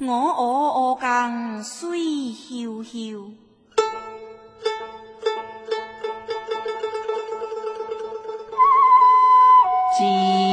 我我我更水悠悠。悄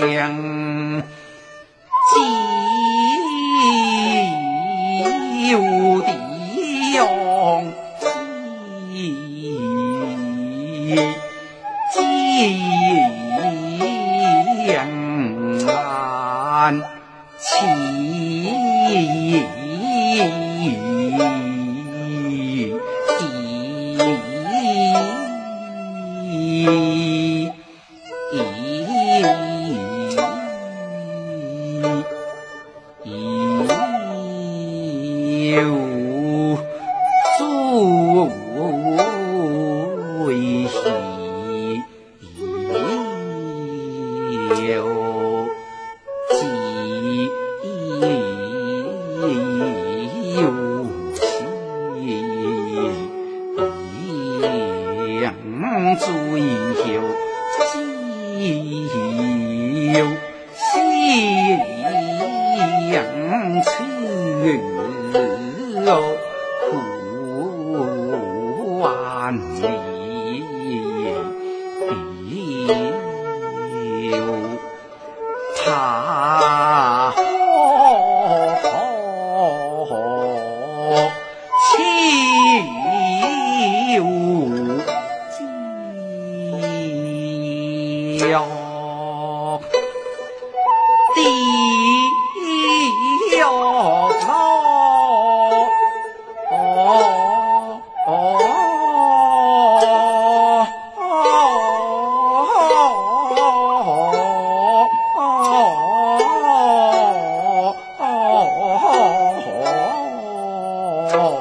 将姐有弟兄，情难弃。一一无所无有几 치 유. all.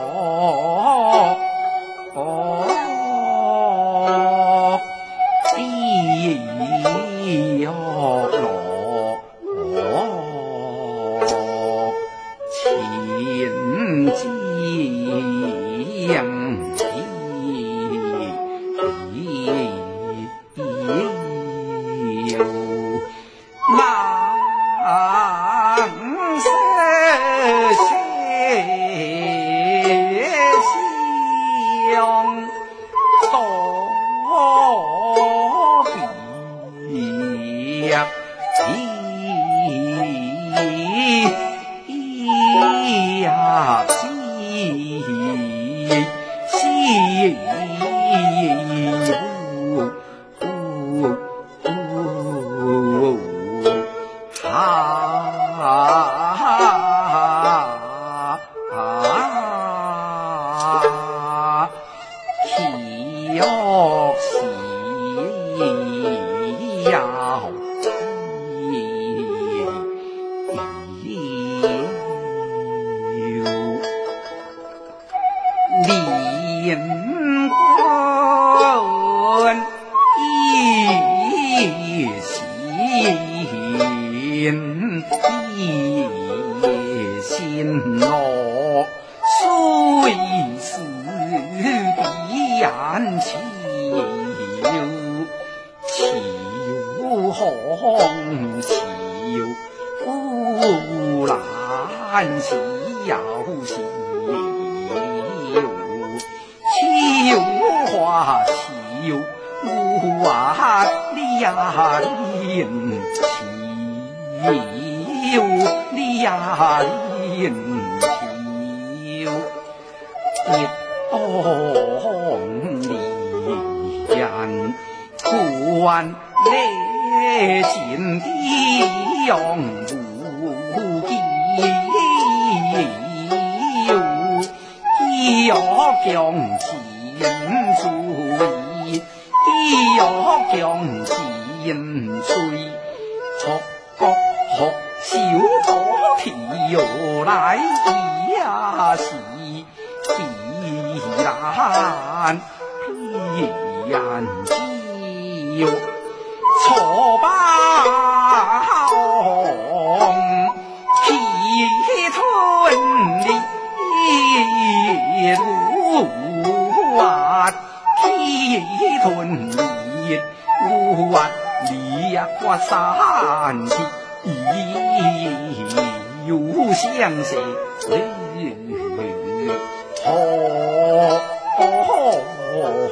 喜呜他啊银冠一心一心哦，虽是变秋，秋红秋，古难消。悠，呀林秋，你呀林秋，一红里烟，关来进的杨无忌，要将金追，要将金追，好好好，小多跳来呀是必然必然就。错把红，气吞烈如万，气吞烈如万，烈火山又相随，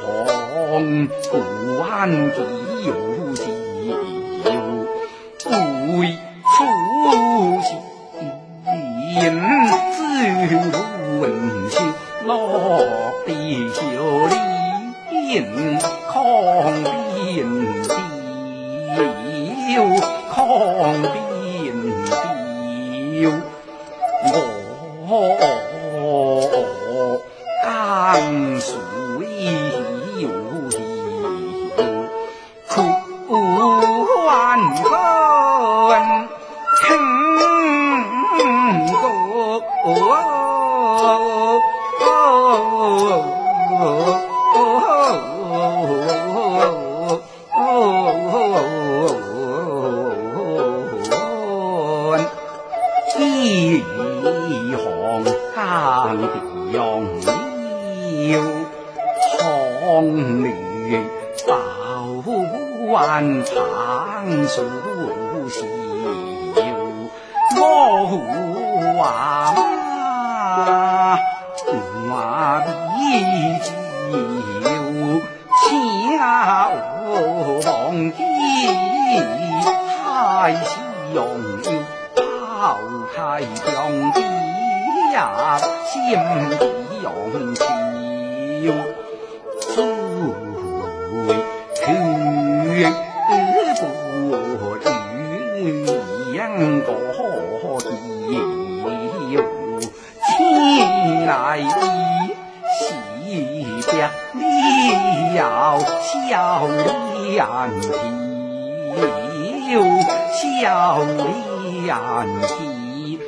红关地有。丢，抗兵丢，当初无心啊，我已有巧忘机，太西用又抛开江呀，心用心。我的无亲来的西边你要孝两提孝两提